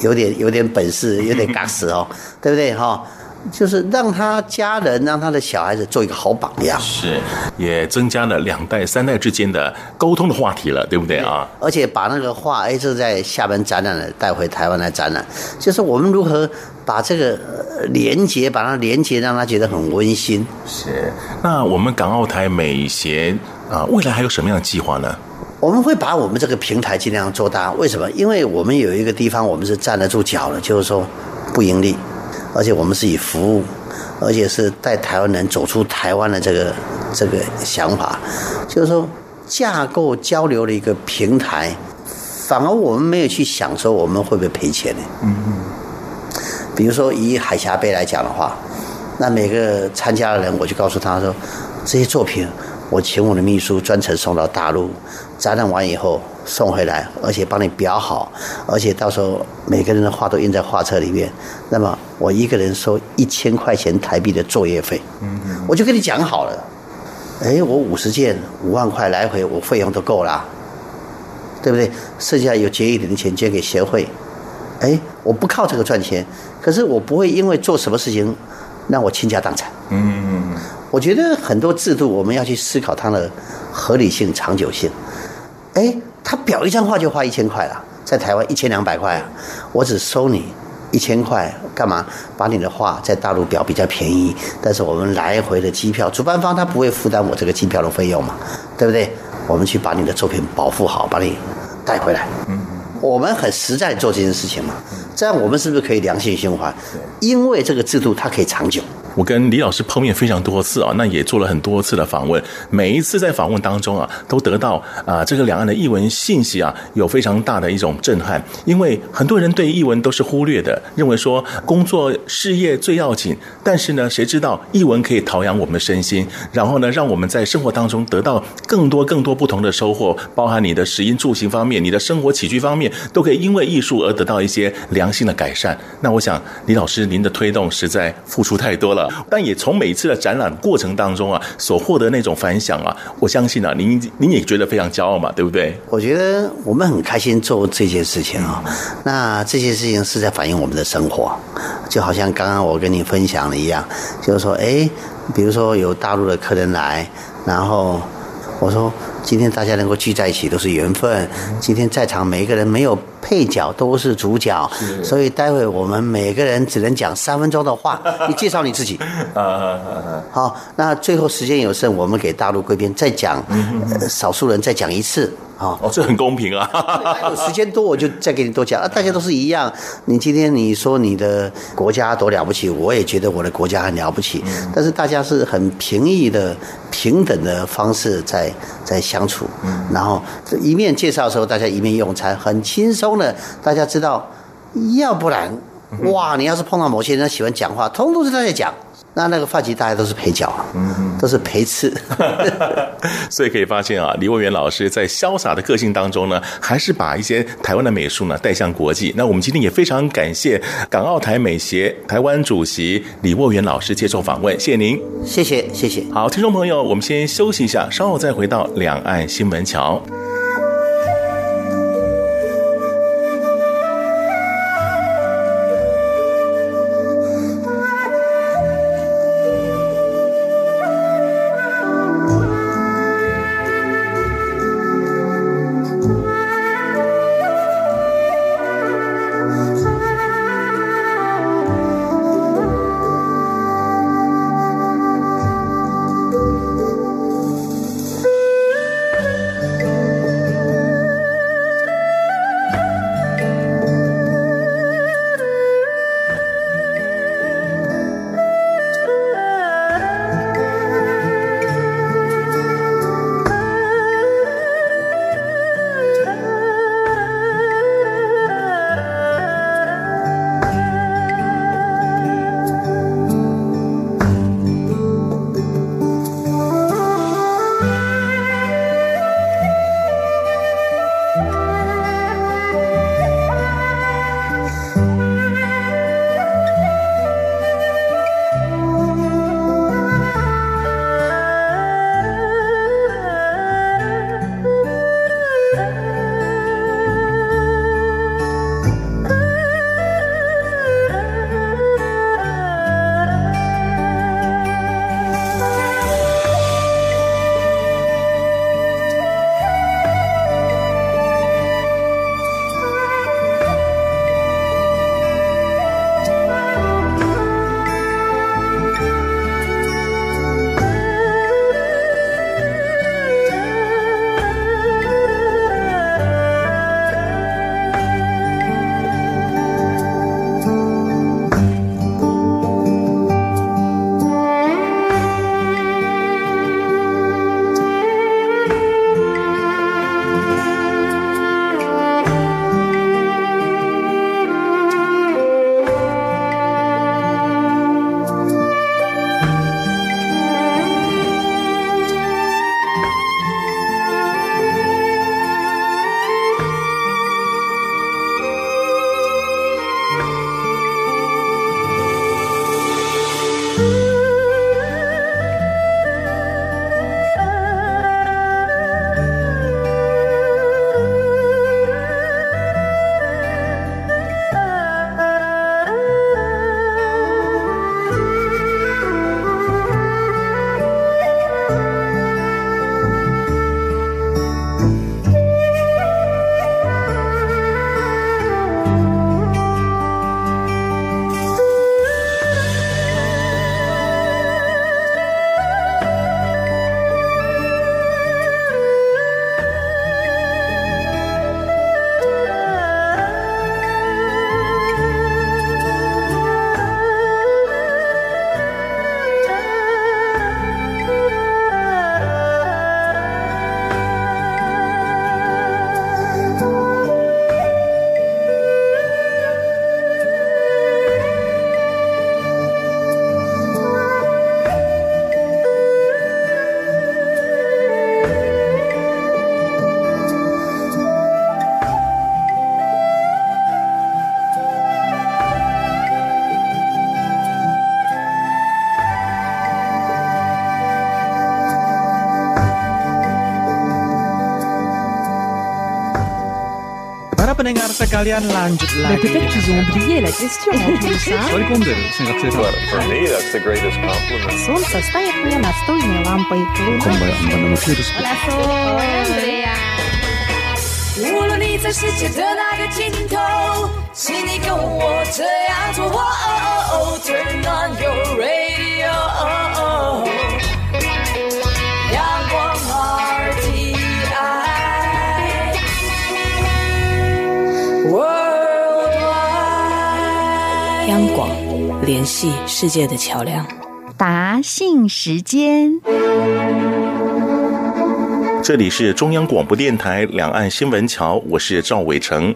有点有点本事，有点尬死哦，对不对哈？就是让他家人，让他的小孩子做一个好榜样，是，也增加了两代三代之间的沟通的话题了，对不对啊？而且把那个画，哎，就在厦门展览了，带回台湾来展览，就是我们如何把这个连接，把它连接，让他觉得很温馨。是，那我们港澳台美协啊，未来还有什么样的计划呢？我们会把我们这个平台尽量做大，为什么？因为我们有一个地方，我们是站得住脚的，就是说不盈利。而且我们是以服务，而且是带台湾人走出台湾的这个这个想法，就是说架构交流的一个平台。反而我们没有去想说我们会不会赔钱呢？嗯嗯。比如说以海峡杯来讲的话，那每个参加的人，我就告诉他说，这些作品我请我的秘书专程送到大陆，展览完以后。送回来，而且帮你裱好，而且到时候每个人的画都印在画册里面。那么我一个人收一千块钱台币的作业费，嗯嗯，我就跟你讲好了。哎，我五十件五万块来回，我费用都够了，对不对？剩下有结一点的钱捐给协会。哎，我不靠这个赚钱，可是我不会因为做什么事情让我倾家荡产。嗯嗯，我觉得很多制度我们要去思考它的合理性、长久性。哎。他裱一张画就花一千块了，在台湾一千两百块啊，我只收你一千块，干嘛？把你的画在大陆裱比较便宜，但是我们来回的机票，主办方他不会负担我这个机票的费用嘛，对不对？我们去把你的作品保护好，把你带回来。嗯，我们很实在做这件事情嘛，这样我们是不是可以良性循环？因为这个制度它可以长久。我跟李老师碰面非常多次啊，那也做了很多次的访问。每一次在访问当中啊，都得到啊这个两岸的译文信息啊，有非常大的一种震撼。因为很多人对译文都是忽略的，认为说工作事业最要紧。但是呢，谁知道译文可以陶养我们的身心，然后呢，让我们在生活当中得到更多更多不同的收获，包含你的食衣住行方面，你的生活起居方面，都可以因为艺术而得到一些良性的改善。那我想，李老师您的推动实在付出太多了。但也从每次的展览过程当中啊，所获得那种反响啊，我相信啊，您您也觉得非常骄傲嘛，对不对？我觉得我们很开心做这件事情啊。那这些事情是在反映我们的生活，就好像刚刚我跟你分享的一样，就是说，哎，比如说有大陆的客人来，然后我说。今天大家能够聚在一起都是缘分。今天在场每一个人没有配角，都是主角，所以待会我们每个人只能讲三分钟的话。[LAUGHS] 你介绍你自己。好，那最后时间有剩，我们给大陆贵宾再讲，少数人再讲一次。啊。哦，这很公平啊。有时间多我就再给你多讲啊，[LAUGHS] 大家都是一样。你今天你说你的国家多了不起，我也觉得我的国家很了不起。但是大家是很平易的、平等的方式在在相处。然后一面介绍的时候，大家一面用餐，很轻松的。大家知道，要不然哇，你要是碰到某些人喜欢讲话，通通是他在讲。那那个发髻大家都是陪酒，嗯，都是陪吃，[LAUGHS] 所以可以发现啊，李沃元老师在潇洒的个性当中呢，还是把一些台湾的美术呢带向国际。那我们今天也非常感谢港澳台美协台湾主席李沃元老师接受访问，谢谢您，谢谢谢谢。好，听众朋友，我们先休息一下，稍后再回到两岸新闻桥。pendengar sekalian lanjut lagi. Peut-être qu'ils ont oublié la question en [LAUGHS] tout ça. For me, that's the greatest compliment. Солнце стоит мне настольной лампой. Hola, Sol. Andrea. 无论你在世界的哪个尽头，请你跟我这样做。Oh, turn on your radio. 广，联系世界的桥梁。答信时间。这里是中央广播电台两岸新闻桥，我是赵伟成。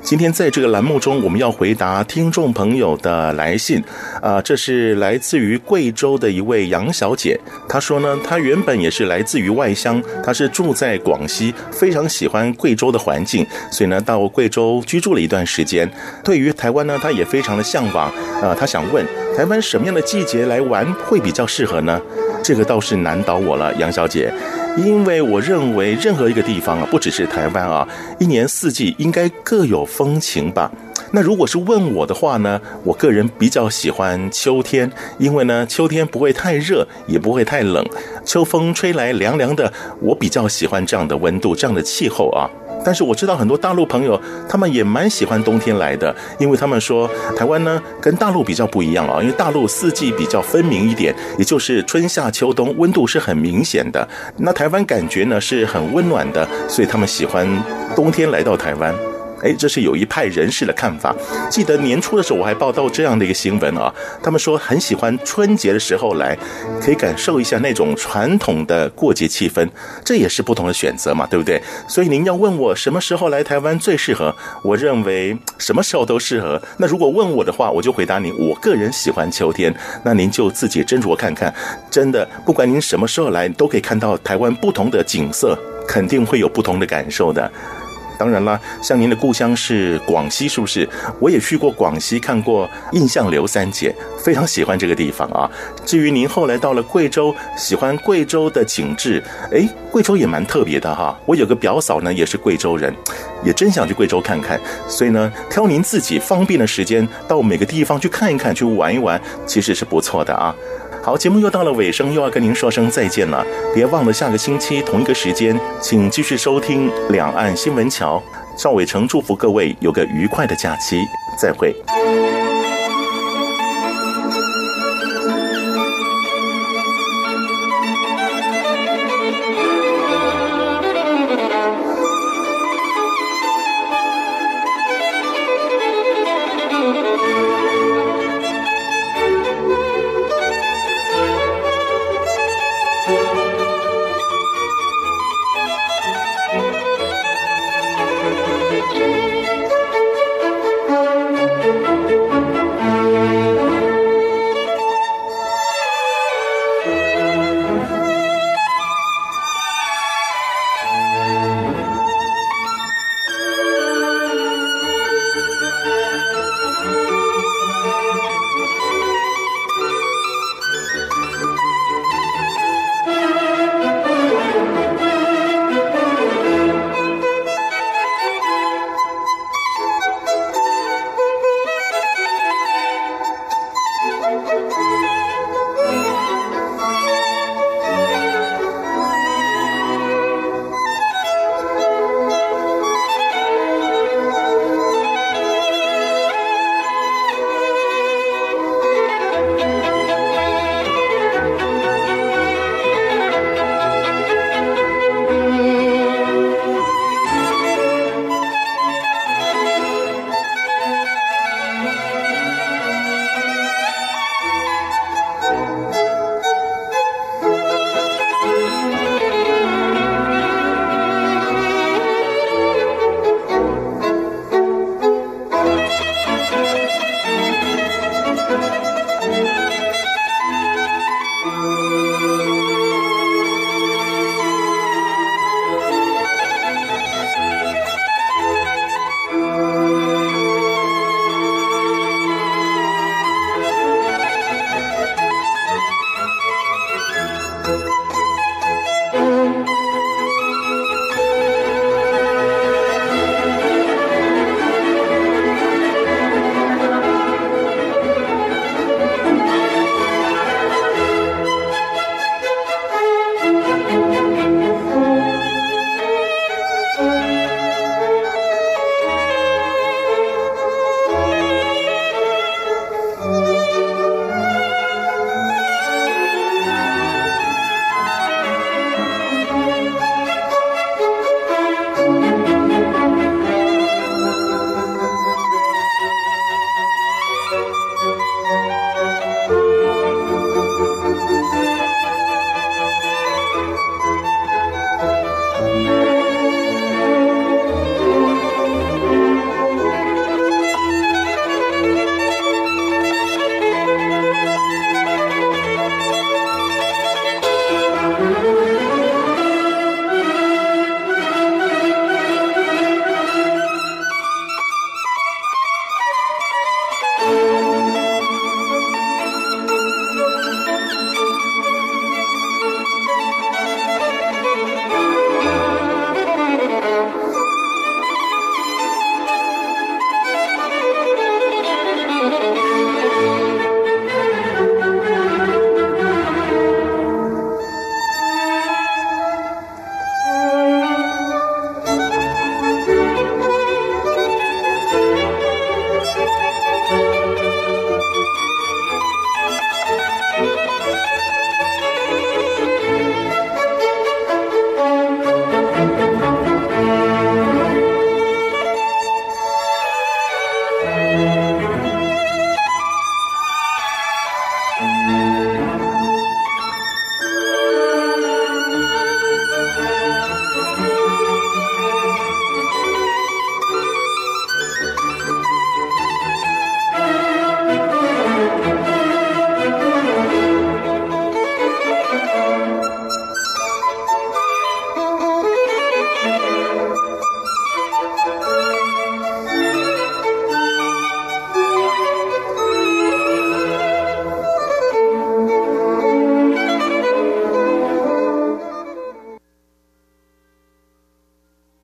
今天在这个栏目中，我们要回答听众朋友的来信。啊、这是来自于贵州的一位杨小姐。她说呢，她原本也是来自于外乡，她是住在广西，非常喜欢贵州的环境，所以呢，到贵州居住了一段时间。对于台湾呢，她也非常的向往。啊、呃，她想问，台湾什么样的季节来玩会比较适合呢？这个倒是难倒我了，杨小姐。因为我认为任何一个地方啊，不只是台湾啊，一年四季应该各有风情吧。那如果是问我的话呢，我个人比较喜欢秋天，因为呢，秋天不会太热，也不会太冷，秋风吹来凉凉的，我比较喜欢这样的温度，这样的气候啊。但是我知道很多大陆朋友，他们也蛮喜欢冬天来的，因为他们说台湾呢跟大陆比较不一样啊，因为大陆四季比较分明一点，也就是春夏秋冬温度是很明显的。那台湾感觉呢是很温暖的，所以他们喜欢冬天来到台湾。哎，这是有一派人士的看法。记得年初的时候，我还报道这样的一个新闻啊，他们说很喜欢春节的时候来，可以感受一下那种传统的过节气氛。这也是不同的选择嘛，对不对？所以您要问我什么时候来台湾最适合，我认为什么时候都适合。那如果问我的话，我就回答您，我个人喜欢秋天。那您就自己斟酌看看。真的，不管您什么时候来，都可以看到台湾不同的景色，肯定会有不同的感受的。当然了，像您的故乡是广西，是不是？我也去过广西，看过印象刘三姐，非常喜欢这个地方啊。至于您后来到了贵州，喜欢贵州的景致，哎，贵州也蛮特别的哈。我有个表嫂呢，也是贵州人，也真想去贵州看看。所以呢，挑您自己方便的时间，到每个地方去看一看，去玩一玩，其实是不错的啊。好，节目又到了尾声，又要跟您说声再见了。别忘了下个星期同一个时间，请继续收听《两岸新闻桥》。赵伟成祝福各位有个愉快的假期，再会。